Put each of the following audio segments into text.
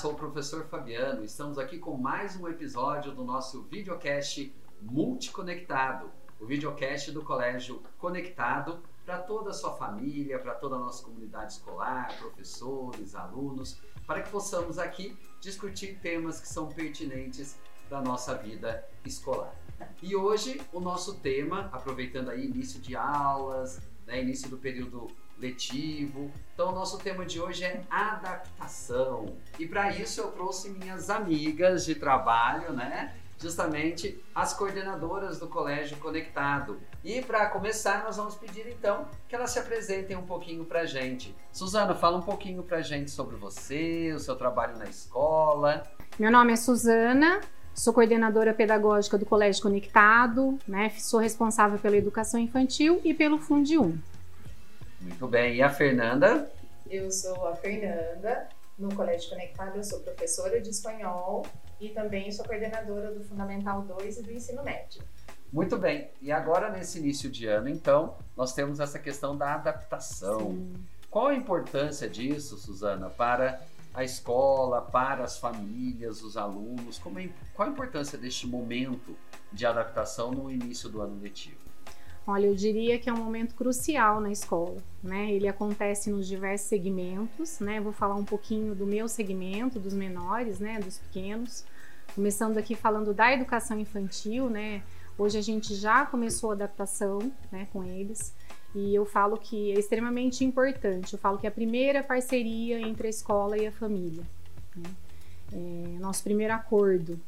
sou o professor Fabiano. Estamos aqui com mais um episódio do nosso videocast multiconectado, o videocast do Colégio Conectado para toda a sua família, para toda a nossa comunidade escolar, professores, alunos, para que possamos aqui discutir temas que são pertinentes da nossa vida escolar. E hoje o nosso tema, aproveitando aí início de aulas, né, início do período letivo. Então, o nosso tema de hoje é adaptação. E para isso eu trouxe minhas amigas de trabalho, né? Justamente as coordenadoras do Colégio Conectado. E para começar, nós vamos pedir então que elas se apresentem um pouquinho para gente. Suzana, fala um pouquinho para gente sobre você, o seu trabalho na escola. Meu nome é Suzana, Sou coordenadora pedagógica do Colégio Conectado, né? Sou responsável pela educação infantil e pelo Fundi 1. Muito bem. E a Fernanda? Eu sou a Fernanda. No Colégio Conectado, eu sou professora de espanhol e também sou coordenadora do Fundamental 2 e do ensino médio. Muito bem. E agora, nesse início de ano, então, nós temos essa questão da adaptação. Sim. Qual a importância disso, Suzana, para a escola, para as famílias, os alunos? É, qual a importância deste momento de adaptação no início do ano letivo? Olha, eu diria que é um momento crucial na escola, né? Ele acontece nos diversos segmentos, né? Vou falar um pouquinho do meu segmento, dos menores, né? Dos pequenos. Começando aqui falando da educação infantil, né? Hoje a gente já começou a adaptação, né? Com eles. E eu falo que é extremamente importante. Eu falo que é a primeira parceria entre a escola e a família. Né? É nosso primeiro acordo.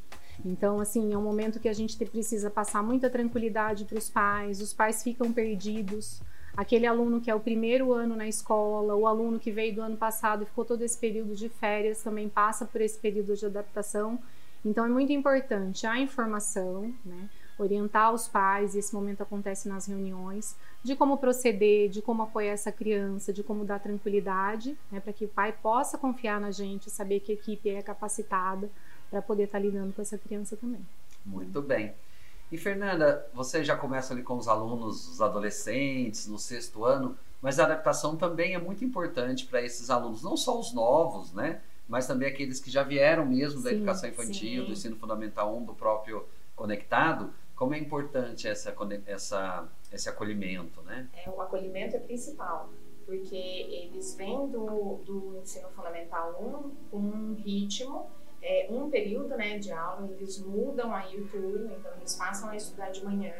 Então, assim, é um momento que a gente precisa passar muita tranquilidade para os pais. Os pais ficam perdidos. Aquele aluno que é o primeiro ano na escola, o aluno que veio do ano passado e ficou todo esse período de férias também passa por esse período de adaptação. Então, é muito importante a informação, né? orientar os pais, e esse momento acontece nas reuniões, de como proceder, de como apoiar essa criança, de como dar tranquilidade, né, para que o pai possa confiar na gente, saber que a equipe é capacitada para poder estar tá lidando com essa criança também. Muito bem. E Fernanda, você já começa ali com os alunos, os adolescentes, no sexto ano, mas a adaptação também é muito importante para esses alunos, não só os novos, né? Mas também aqueles que já vieram mesmo da Sim, educação infantil, sim. do ensino fundamental 1, do próprio conectado. Como é importante essa, essa, esse acolhimento, né? É, o acolhimento é principal, porque eles vêm do, do ensino fundamental 1 com um ritmo, é, um período né, de aula, eles mudam aí o turno, então eles passam a estudar de manhã,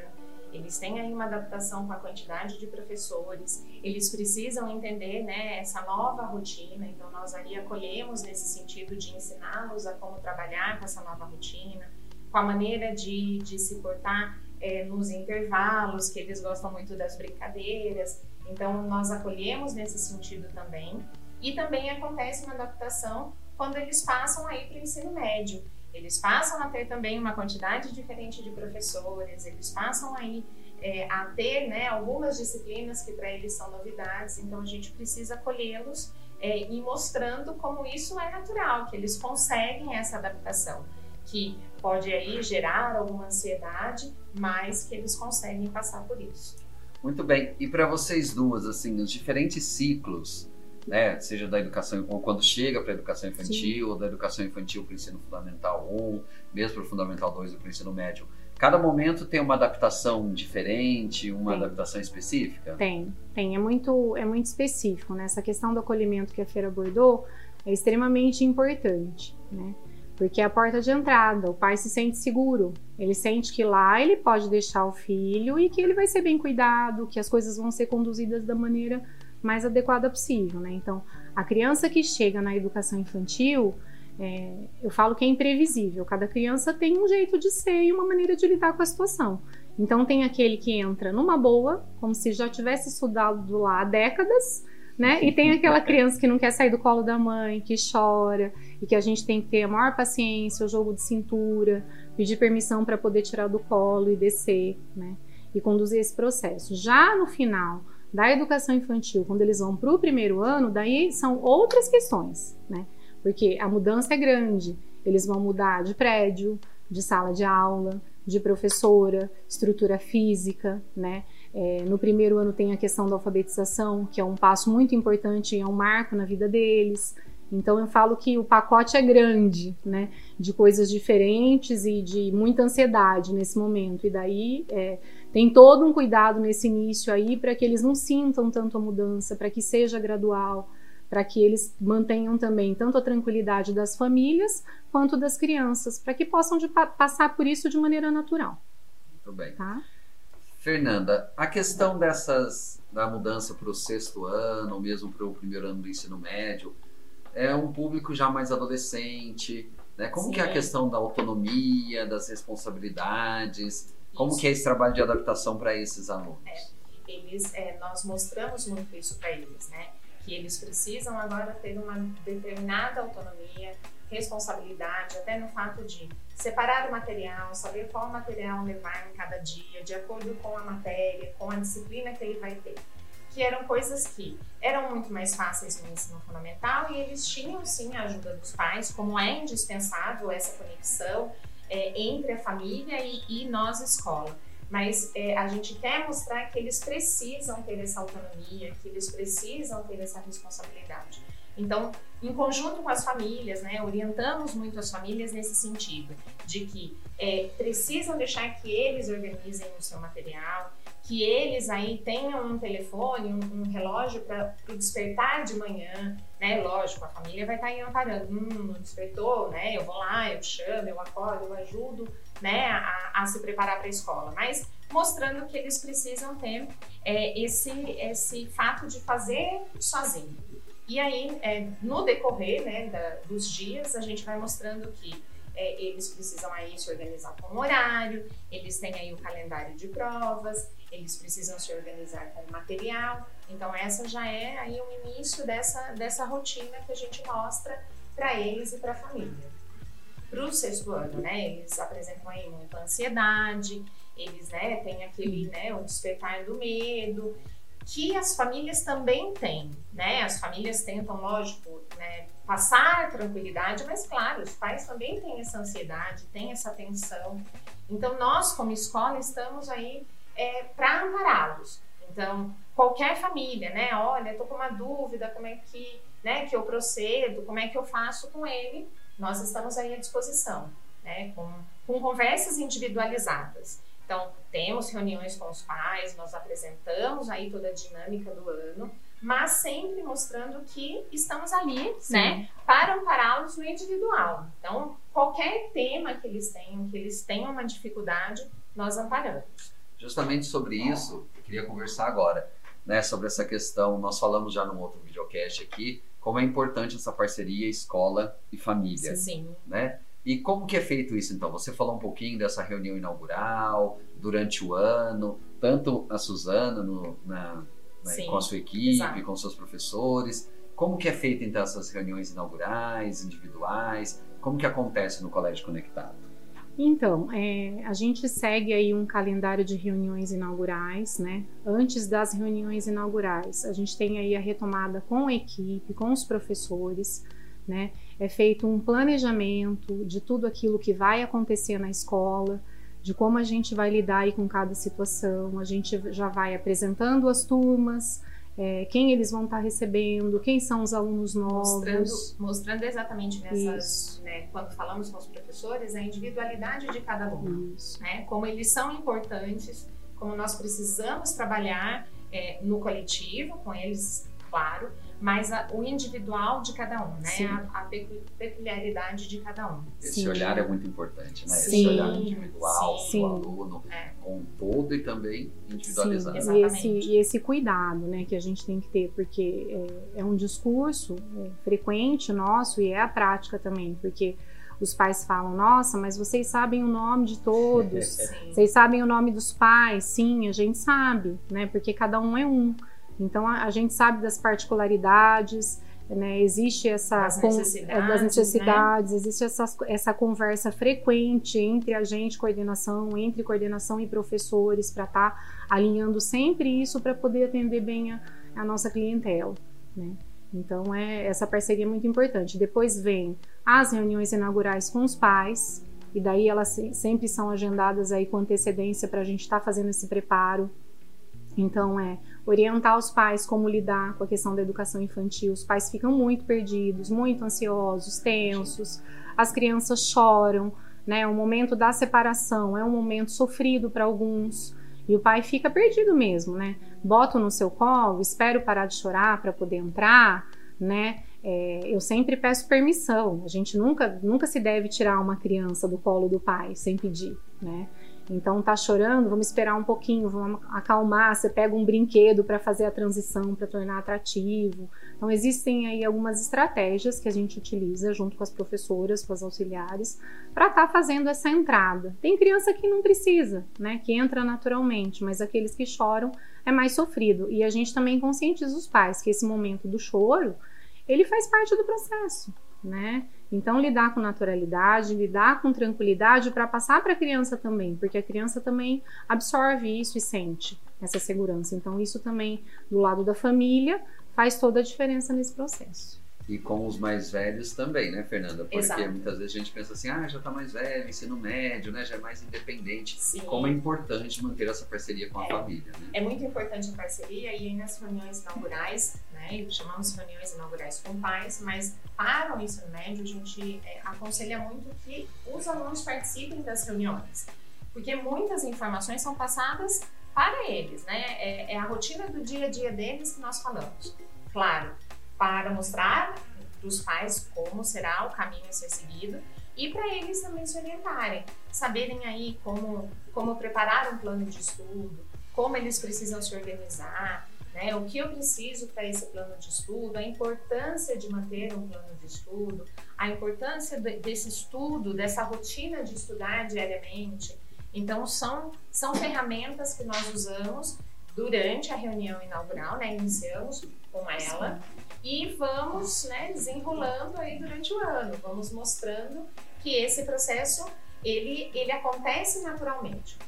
eles têm aí uma adaptação com a quantidade de professores, eles precisam entender né, essa nova rotina, então nós aí acolhemos nesse sentido de ensiná-los a como trabalhar com essa nova rotina, com a maneira de, de se portar é, nos intervalos, que eles gostam muito das brincadeiras. Então, nós acolhemos nesse sentido também. E também acontece uma adaptação quando eles passam aí para o ensino médio. Eles passam a ter também uma quantidade diferente de professores, eles passam aí é, a ter né, algumas disciplinas que para eles são novidades, então a gente precisa acolhê-los é, e mostrando como isso é natural, que eles conseguem essa adaptação que pode aí gerar alguma ansiedade, mas que eles conseguem passar por isso. Muito bem. E para vocês duas, assim, os diferentes ciclos, né, seja da educação ou quando chega para a educação infantil, ou da educação infantil para o ensino fundamental 1, mesmo para o fundamental 2 ou para o ensino médio, cada momento tem uma adaptação diferente, uma Tem. adaptação específica? Tem, tem. É muito, é muito específico, né? Essa questão do acolhimento que a Feira abordou é extremamente importante, né? Porque é a porta de entrada, o pai se sente seguro, ele sente que lá ele pode deixar o filho e que ele vai ser bem cuidado, que as coisas vão ser conduzidas da maneira mais adequada possível, né? Então, a criança que chega na educação infantil, é, eu falo que é imprevisível. Cada criança tem um jeito de ser e uma maneira de lidar com a situação. Então, tem aquele que entra numa boa, como se já tivesse estudado lá há décadas, né? E tem aquela criança que não quer sair do colo da mãe, que chora, e que a gente tem que ter a maior paciência, o jogo de cintura, pedir permissão para poder tirar do colo e descer, né? E conduzir esse processo. Já no final da educação infantil, quando eles vão para o primeiro ano, daí são outras questões, né? Porque a mudança é grande. Eles vão mudar de prédio, de sala de aula, de professora, estrutura física, né? É, no primeiro ano tem a questão da alfabetização, que é um passo muito importante e é um marco na vida deles. Então eu falo que o pacote é grande, né? De coisas diferentes e de muita ansiedade nesse momento. E daí é, tem todo um cuidado nesse início aí para que eles não sintam tanto a mudança, para que seja gradual, para que eles mantenham também tanto a tranquilidade das famílias quanto das crianças, para que possam de, passar por isso de maneira natural. Muito bem. Tá? Fernanda, a questão dessas da mudança para o sexto ano, ou mesmo para o primeiro ano do ensino médio, é um público já mais adolescente, né? Como Sim. que é a questão da autonomia, das responsabilidades? Como que é esse trabalho de adaptação para esses alunos? É, eles, é, nós mostramos muito isso para eles, né? Que eles precisam agora ter uma determinada autonomia, responsabilidade, até no fato de separar o material, saber qual material levar em cada dia, de acordo com a matéria, com a disciplina que ele vai ter que eram coisas que eram muito mais fáceis no ensino fundamental e eles tinham sim a ajuda dos pais, como é indispensável essa conexão é, entre a família e, e nós, escola. Mas é, a gente quer mostrar que eles precisam ter essa autonomia, que eles precisam ter essa responsabilidade. Então, em conjunto com as famílias, né, orientamos muito as famílias nesse sentido, de que é, precisam deixar que eles organizem o seu material, que eles aí tenham um telefone, um, um relógio para o despertar de manhã, né? Lógico, a família vai estar tá aí amparando, hum, despertou, né? Eu vou lá, eu chamo, eu acordo, eu ajudo, né? A, a se preparar para a escola, mas mostrando que eles precisam ter é, esse esse fato de fazer sozinho. E aí, é, no decorrer né, da, dos dias, a gente vai mostrando que é, eles precisam aí se organizar com horário, eles têm aí o calendário de provas, eles precisam se organizar com material. Então essa já é aí o início dessa, dessa rotina que a gente mostra para eles e para a família. Para o sexto ano, né, eles apresentam aí muita ansiedade, eles né, têm aquele, né, o despertar do medo, que as famílias também têm, né? As famílias tentam, lógico, né, passar tranquilidade, mas claro, os pais também têm essa ansiedade, têm essa tensão. Então nós, como escola, estamos aí é, para ampará-los. Então, qualquer família, né? Olha, estou com uma dúvida, como é que, né, que eu procedo, como é que eu faço com ele, nós estamos aí à disposição, né? Com, com conversas individualizadas. Então, temos reuniões com os pais, nós apresentamos aí toda a dinâmica do ano, mas sempre mostrando que estamos ali, Sim. né, para ampará-los no individual. Então, qualquer tema que eles tenham, que eles tenham uma dificuldade, nós amparamos justamente sobre isso, eu queria conversar agora, né, sobre essa questão. Nós falamos já num outro videocast aqui, como é importante essa parceria escola e família, Sim. né? E como que é feito isso então? Você falou um pouquinho dessa reunião inaugural durante o ano, tanto a Suzana no, na, né, com a sua equipe, Exato. com seus professores. Como que é feito então essas reuniões inaugurais, individuais? Como que acontece no Colégio Conectado? Então, é, a gente segue aí um calendário de reuniões inaugurais, né? Antes das reuniões inaugurais, a gente tem aí a retomada com a equipe, com os professores, né? É feito um planejamento de tudo aquilo que vai acontecer na escola, de como a gente vai lidar aí com cada situação. A gente já vai apresentando as turmas, é, quem eles vão estar tá recebendo, quem são os alunos novos. Mostrando, mostrando exatamente nessas, né, quando falamos com os professores, a individualidade de cada aluno, né, como eles são importantes, como nós precisamos trabalhar é, no coletivo com eles, claro, mas a, o individual de cada um, né? A, a, peculiaridade de cada um. Esse Sim. olhar é muito importante, né? Sim. Esse olhar individual Sim. do aluno é. com todo e também individualizado. Sim, e esse, e esse cuidado, né, que a gente tem que ter, porque é, é um discurso é, frequente nosso e é a prática também, porque os pais falam, nossa, mas vocês sabem o nome de todos, vocês sabem o nome dos pais, sim, a gente sabe, né? Porque cada um é um. Então a, a gente sabe das particularidades, né? existe essa das necessidades, das necessidades né? existe essa, essa conversa frequente entre a gente, coordenação, entre coordenação e professores, para estar tá alinhando sempre isso para poder atender bem a, a nossa clientela. Né? Então é essa parceria é muito importante. Depois vem as reuniões inaugurais com os pais, e daí elas sempre são agendadas aí com antecedência para a gente estar tá fazendo esse preparo Então, é orientar os pais como lidar com a questão da educação infantil. Os pais ficam muito perdidos, muito ansiosos, tensos, as crianças choram, né? O momento da separação é um momento sofrido para alguns. E o pai fica perdido mesmo, né? Boto no seu colo, espero parar de chorar para poder entrar, né? É, eu sempre peço permissão. A gente nunca, nunca se deve tirar uma criança do colo do pai sem pedir, né? Então tá chorando, vamos esperar um pouquinho, vamos acalmar. Você pega um brinquedo para fazer a transição, para tornar atrativo. Então existem aí algumas estratégias que a gente utiliza junto com as professoras, com as auxiliares, para estar tá fazendo essa entrada. Tem criança que não precisa, né? Que entra naturalmente, mas aqueles que choram é mais sofrido. E a gente também conscientiza os pais que esse momento do choro ele faz parte do processo, né? Então, lidar com naturalidade, lidar com tranquilidade para passar para a criança também, porque a criança também absorve isso e sente essa segurança. Então, isso também, do lado da família, faz toda a diferença nesse processo. E com os mais velhos também, né, Fernanda? Porque Exato. muitas vezes a gente pensa assim, ah, já está mais velho, ensino médio, né, já é mais independente. Sim. Como é importante manter essa parceria com a é, família, né? É muito importante a parceria e aí nas reuniões inaugurais, né, chamamos reuniões inaugurais com pais, mas para o ensino médio a gente é, aconselha muito que os alunos participem das reuniões, porque muitas informações são passadas para eles, né? É, é a rotina do dia a dia deles que nós falamos. Claro, para mostrar para os pais como será o caminho a ser seguido e para eles também se orientarem, saberem aí como, como preparar um plano de estudo, como eles precisam se organizar, né? o que eu preciso para esse plano de estudo, a importância de manter um plano de estudo, a importância de, desse estudo, dessa rotina de estudar diariamente. Então, são, são ferramentas que nós usamos durante a reunião inaugural, né? iniciamos com ela. Sim e vamos né, desenrolando aí durante o ano, vamos mostrando que esse processo ele, ele acontece naturalmente.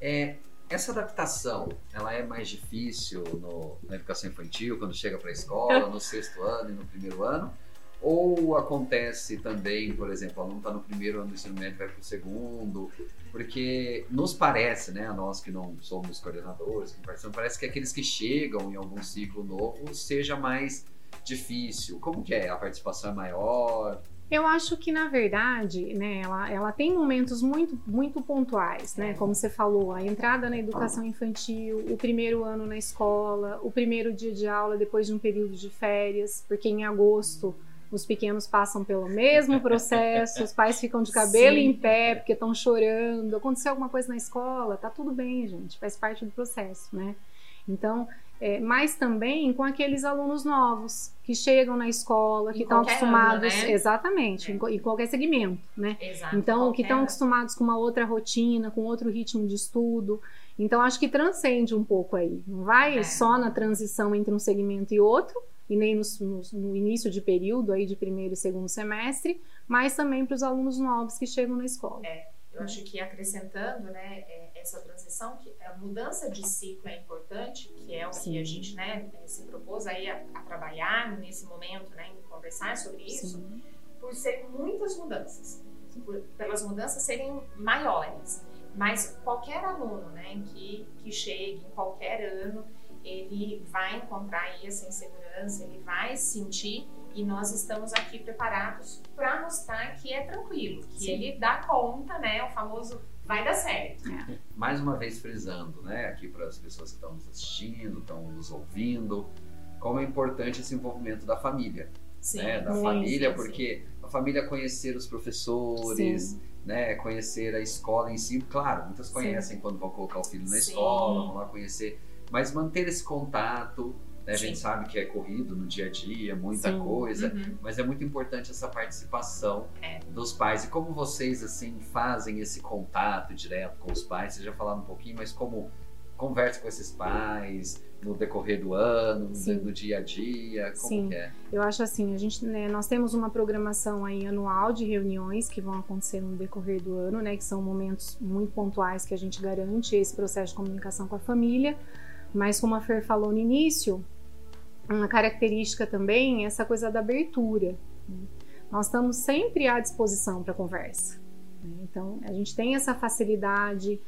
É, essa adaptação, ela é mais difícil no, na educação infantil, quando chega para a escola, no sexto ano e no primeiro ano? Ou acontece também, por exemplo, o aluno está no primeiro ano do ensino médio vai para o segundo? Porque nos parece, né, a nós que não somos coordenadores, que parece que aqueles que chegam em algum ciclo novo seja mais difícil? Como que é? A participação é maior? Eu acho que, na verdade, né, ela, ela tem momentos muito, muito pontuais, né? Como você falou, a entrada na educação infantil, o primeiro ano na escola, o primeiro dia de aula depois de um período de férias, porque em agosto os pequenos passam pelo mesmo processo, os pais ficam de cabelo Sim. em pé porque estão chorando, aconteceu alguma coisa na escola, tá tudo bem, gente, faz parte do processo, né? Então, é, mas também com aqueles alunos novos que chegam na escola, que estão acostumados, ano, né? exatamente, é. em, em, qualquer segmento, né? Exato, então, que estão acostumados com uma outra rotina, com outro ritmo de estudo. Então, acho que transcende um pouco aí. Não vai é. só na transição entre um segmento e outro, e nem no, no, no, início de período aí de primeiro e segundo semestre, mas também para os alunos novos que chegam na escola. É. Eu acho que acrescentando, né, é, essa transição, que a mudança de ciclo é importante, que é o Sim. que a gente, né, é, se propôs aí a, a, trabalhar nesse momento, né, em conversar sobre isso, Sim. por ser muitas mudanças, por, pelas mudanças serem maiores. Mas qualquer aluno, né, que, que chegue em qualquer ano, ele vai encontrar aí essa insegurança, ele vai sentir e nós estamos aqui preparados para mostrar que é tranquilo, que Sim. ele dá conta, né? O famoso vai dar certo. É. Mais uma vez frisando, né, aqui para as pessoas que estão nos assistindo, estão nos ouvindo, como é importante esse envolvimento da família. Sim, né, da família, sim, porque a família conhecer os professores, sim. né, conhecer a escola em si, claro, muitas conhecem quando vão colocar o filho na escola, vão lá conhecer, mas manter esse contato, né? A gente sabe que é corrido no dia a dia, muita Sim. coisa, uhum. mas é muito importante essa participação é. dos pais. E como vocês assim fazem esse contato direto com os pais? Vocês já falaram um pouquinho, mas como conversa com esses pais no decorrer do ano, Sim. no dia a dia, como Sim. é? Eu acho assim, a gente, né, nós temos uma programação aí anual de reuniões que vão acontecer no decorrer do ano, né, que são momentos muito pontuais que a gente garante esse processo de comunicação com a família. Mas como a Fer falou no início, uma característica também é essa coisa da abertura. Nós estamos sempre à disposição para conversa. Né? Então, a gente tem essa facilidade,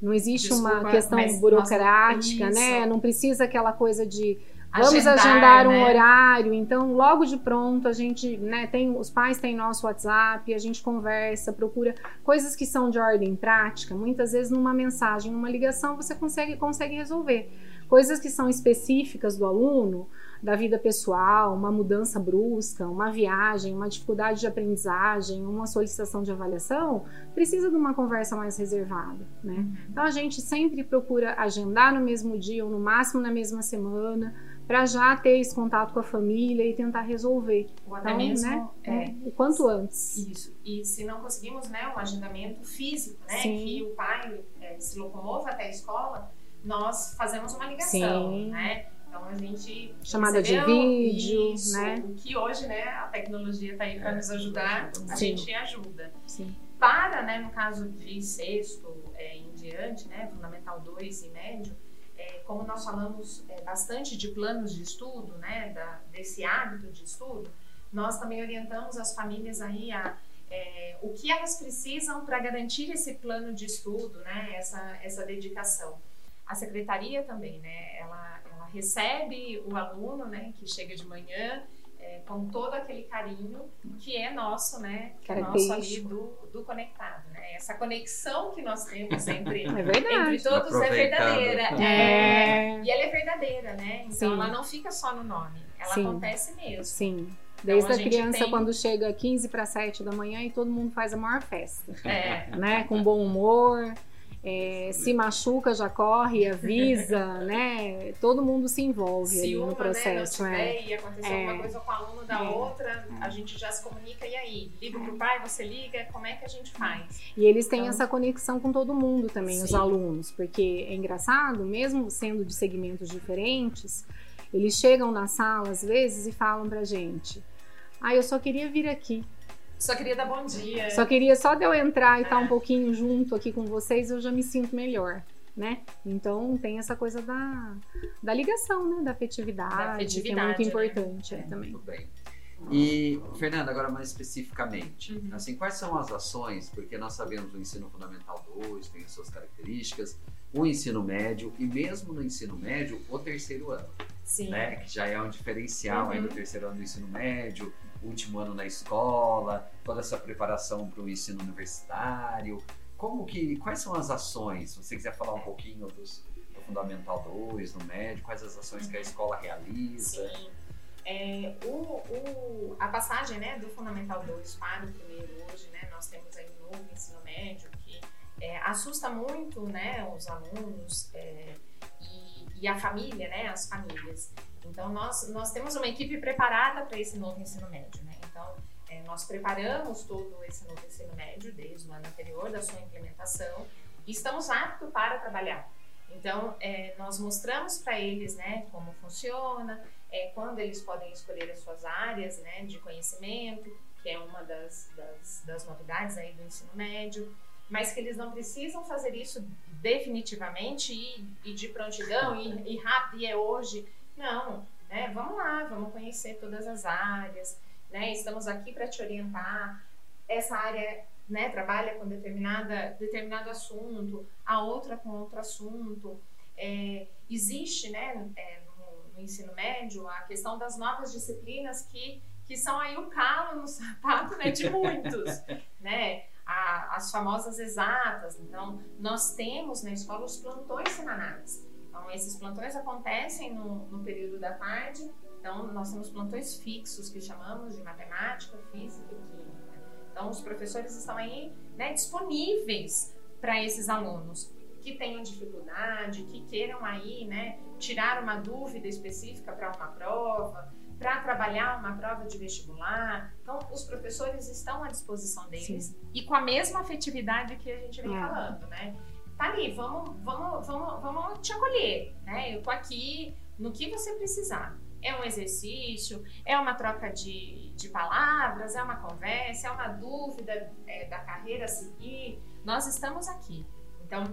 não existe Desculpa, uma questão burocrática, isso. né? Não precisa aquela coisa de vamos Agendar, agendar um né? horário. Então, logo de pronto, a gente, né, tem os pais têm nosso WhatsApp, a gente conversa, procura coisas que são de ordem prática. Muitas vezes, numa mensagem, numa ligação, você consegue, consegue resolver. Coisas que são específicas do aluno, da vida pessoal, uma mudança brusca, uma viagem, uma dificuldade de aprendizagem, uma solicitação de avaliação, precisa de uma conversa mais reservada, né? Então a gente sempre procura agendar no mesmo dia ou no máximo na mesma semana para já ter esse contato com a família e tentar resolver. Ou até Então, mesmo, né? é, O quanto antes. Isso. E se não conseguimos, né, um agendamento físico, né, Sim. que o pai eh, se locomova até a escola, nós fazemos uma ligação, Sim. né? Então a gente Chamada de vídeo, isso, né? O que hoje, né, a tecnologia está aí para É, nos ajudar, ajuda a Sim. gente ajuda. Sim. Para, né, no caso de sexto eh, em diante, né, fundamental 2 e médio, eh, como nós falamos eh, bastante de planos de estudo, né, da- desse hábito de estudo, nós também orientamos as famílias aí a eh, o que elas precisam para garantir esse plano de estudo, né, essa, essa dedicação. A secretaria também, né, ela recebe o aluno, né, que chega de manhã, eh, com todo aquele carinho que é nosso, né, que é nosso ali do, do conectado, né, essa conexão que nós temos entre É entre todos é verdadeira. É. E ela é verdadeira, né? Então Sim. ela não fica só no nome, ela Sim. acontece mesmo. Sim. Desde Então, a a criança, tem- quando chega 15 para 7 da manhã e todo mundo faz a maior festa. É. né? Com bom humor. É, se machuca, já corre, avisa, né? Todo mundo se envolve Se ali uma no processo. né, não é. tiver e acontecer É. alguma coisa com o aluno da É. outra, a gente já se comunica. E aí? Liga pro pai, você liga, como é que a gente faz? E eles têm Então- essa conexão com todo mundo também, os Sim. alunos, porque é engraçado, mesmo sendo de segmentos diferentes, eles chegam na sala às vezes e falam pra gente: Ah, eu só queria vir aqui. Só queria dar bom dia. Só queria só de eu entrar e estar É. um pouquinho junto aqui com vocês, eu já me sinto melhor. Né? Então tem essa coisa da, da ligação, né? Da afetividade, Da que é afetividade, muito né? importante é, também. Muito bem. E, Fernanda, agora mais especificamente, Uhum. assim, quais são as ações, porque nós sabemos o ensino fundamental 2 tem as suas características, o ensino médio e mesmo no ensino médio, o terceiro ano, Sim. né, que já é um diferencial aí Uhum. do terceiro ano do ensino médio, último ano na escola, toda essa preparação para o ensino universitário. Como que, quais são as ações? Se você quiser falar um pouquinho dos, do fundamental 2, no médio, quais as ações que a escola realiza? Sim. É, o, o- a passagem né, do Fundamental 2 para o primeiro hoje, né, nós temos aí um novo ensino médio que é, assusta muito né, os alunos é, e, e a família, né, as famílias. Então, nós, nós temos uma equipe preparada para esse novo ensino médio. Né? Então, é, nós preparamos todo esse novo ensino médio desde o ano anterior da sua implementação e estamos aptos para trabalhar. Então, é, nós mostramos para eles né, como funciona, é, quando eles podem escolher as suas áreas né, de conhecimento, que é uma das, das, das novidades aí do ensino médio, mas que eles não precisam fazer isso definitivamente e, e de prontidão e, e rápido e é hoje. Não, né? Vamos lá, vamos conhecer todas as áreas, né? Estamos aqui para te orientar. Essa área né, trabalha com determinada, determinado assunto, a outra com outro assunto. É, existe, né, é, no, no, ensino médio, a questão das novas disciplinas que, que são aí o calo no sapato né, de muitos, né? As famosas exatas. Então, nós temos na escola os plantões semanais. Então, esses plantões acontecem no, no período da tarde. Então, nós temos plantões fixos que chamamos de matemática, física e química. Então, os professores estão aí né, disponíveis para esses alunos que tenham dificuldade, que queiram aí, né, tirar uma dúvida específica para uma prova, para trabalhar uma prova de vestibular. Então, os professores estão à disposição deles Sim. e com a mesma afetividade que a gente vem É. falando, né? Tá ali, vamos, vamos, vamos, vamos te acolher, né? Eu tô aqui no que você precisar. É um exercício, é uma troca de, de palavras, é uma conversa, é uma dúvida é, da carreira a seguir. Nós estamos aqui. Então,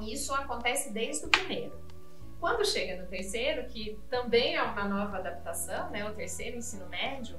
isso acontece desde o primeiro. Quando chega no terceiro, que também é uma nova adaptação, né, o terceiro ensino médio,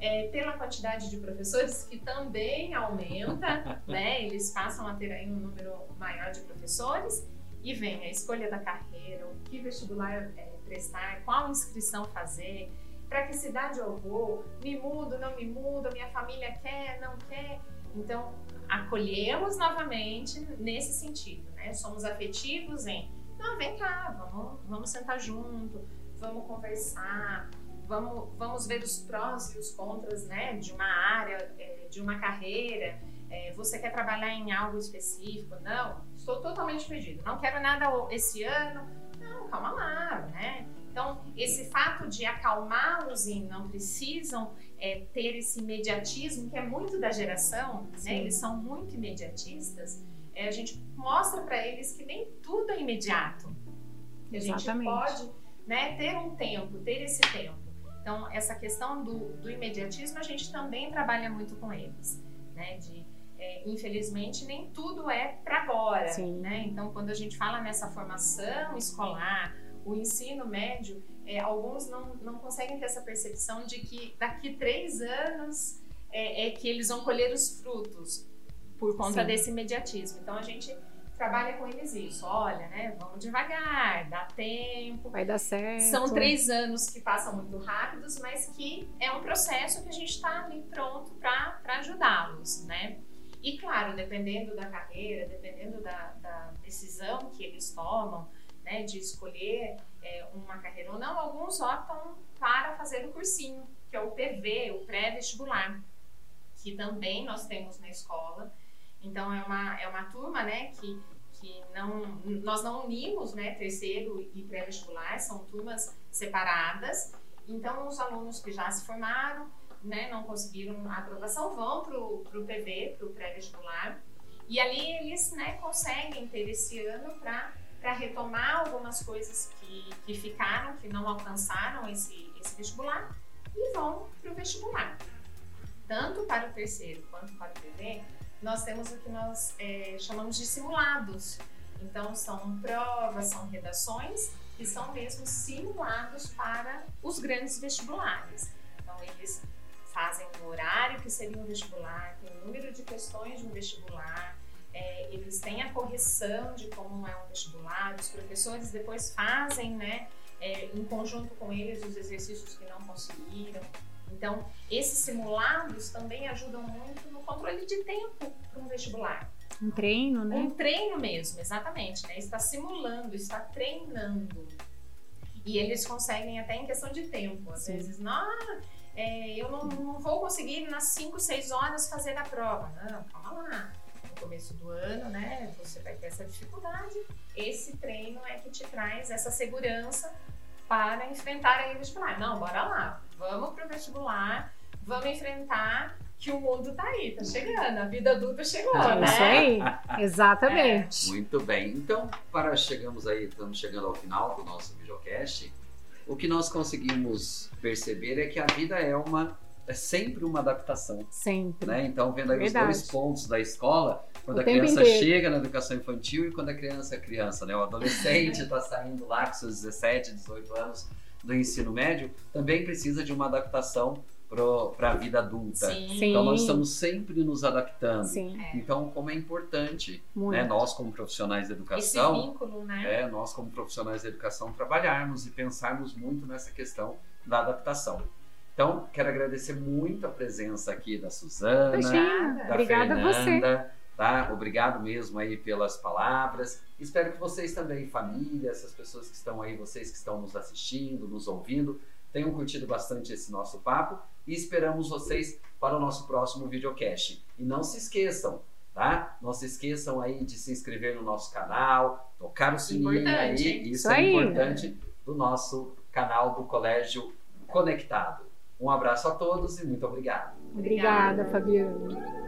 é, pela quantidade de professores que também aumenta, né? Eles passam a ter aí um número maior de professores e vem a escolha da carreira, o que vestibular é, prestar, qual inscrição fazer, para que cidade eu vou, me mudo, não me mudo, minha família quer, não quer. Então, acolhemos novamente nesse sentido, né? Somos afetivos em, não, vem cá, vamos, vamos sentar junto, vamos conversar, vamos, vamos ver os prós e os contras né, de uma área, é, de uma carreira. É, você quer trabalhar em algo específico? Não, estou totalmente perdido. Não quero nada esse ano. Não, calma lá, né? Então, esse fato de acalmá-los e não precisam é, ter esse imediatismo, que é muito da geração, né? eles são muito imediatistas, é, a gente mostra para eles que nem tudo é imediato. A gente pode né, ter um tempo, ter esse tempo. Então, essa questão do, do imediatismo, a gente também trabalha muito com eles, né? De, é, infelizmente, nem tudo é para agora, Sim. né? Então, quando a gente fala nessa formação escolar, o ensino médio, é, alguns não, não conseguem ter essa percepção de que daqui três anos é, é que eles vão colher os frutos por conta Sim. desse imediatismo. Então, a gente trabalha com eles isso. Olha, né? Vamos devagar, dá tempo. Vai dar certo. São três anos que passam muito rápidos, mas que é um processo que a gente está ali pronto para ajudá-los, né? E claro, dependendo da carreira, dependendo da, da decisão que eles tomam, né, de escolher é, uma carreira ou não, alguns optam para fazer o cursinho, que é o PV, o pré-vestibular, que também nós temos na escola então é uma, é uma turma né, que, que não, nós não unimos né, terceiro e pré-vestibular, são turmas separadas. Então os alunos que já se formaram, né, não conseguiram a aprovação, vão para o PV, para o pré-vestibular. E ali eles né, conseguem ter esse ano para retomar algumas coisas que, que ficaram, que não alcançaram esse, esse vestibular, e vão para o vestibular. Tanto para o terceiro quanto para o PV, nós temos o que nós é, chamamos de simulados. Então, são provas, são redações que são mesmo simulados para os grandes vestibulares. Então, eles fazem o horário que seria um vestibular, tem o número de questões de um vestibular, é, eles têm a correção de como é um vestibular, os professores depois fazem, né, é, em conjunto com eles, os exercícios que não conseguiram. Então, esses simulados também ajudam muito no controle de tempo para um vestibular. Um treino, né? Um treino mesmo, exatamente. Né? Está simulando, está treinando. E eles conseguem até em questão de tempo. Às Sim. vezes, não, é, eu não, não, vou conseguir nas 5, 6 horas fazer a prova. Não, calma lá. No começo do ano, né, você vai ter essa dificuldade. Esse treino é que te traz essa segurança para enfrentar aí o vestibular. Não, bora lá, vamos pro vestibular, vamos enfrentar que o mundo tá aí, tá chegando, a vida adulta chegou, é né? Isso aí, exatamente. É. Muito bem, então para chegamos aí, estamos chegando ao final do nosso videocast. O que nós conseguimos perceber é que a vida é uma é sempre uma adaptação. Sempre. Né? Então, vendo aí Verdade. os dois pontos da escola, quando o a criança inteiro. chega na educação infantil e quando a criança é criança, né? O adolescente está saindo lá com seus 17, 18 anos do ensino médio, também precisa de uma adaptação para a vida adulta. Sim. Então nós estamos sempre nos adaptando. Sim. É. Então como é importante, né, nós como profissionais da educação, Esse vínculo, né? É, nós como profissionais da educação trabalharmos e pensarmos muito nessa questão da adaptação. Então quero agradecer muito a presença aqui da Suzana, Obrigada. da Obrigada Fernanda. Tá? Obrigado mesmo aí pelas palavras. Espero que vocês também, família, essas pessoas que estão aí, vocês que estão nos assistindo, nos ouvindo, tenham curtido bastante esse nosso papo e esperamos vocês para o nosso próximo videocast. E não se esqueçam, tá? Não se esqueçam aí de se inscrever no nosso canal, tocar o sininho importante. aí, isso, isso é aí. importante do nosso canal do Colégio Conectado. Um abraço a todos e muito obrigado. Obrigada, Fabiana.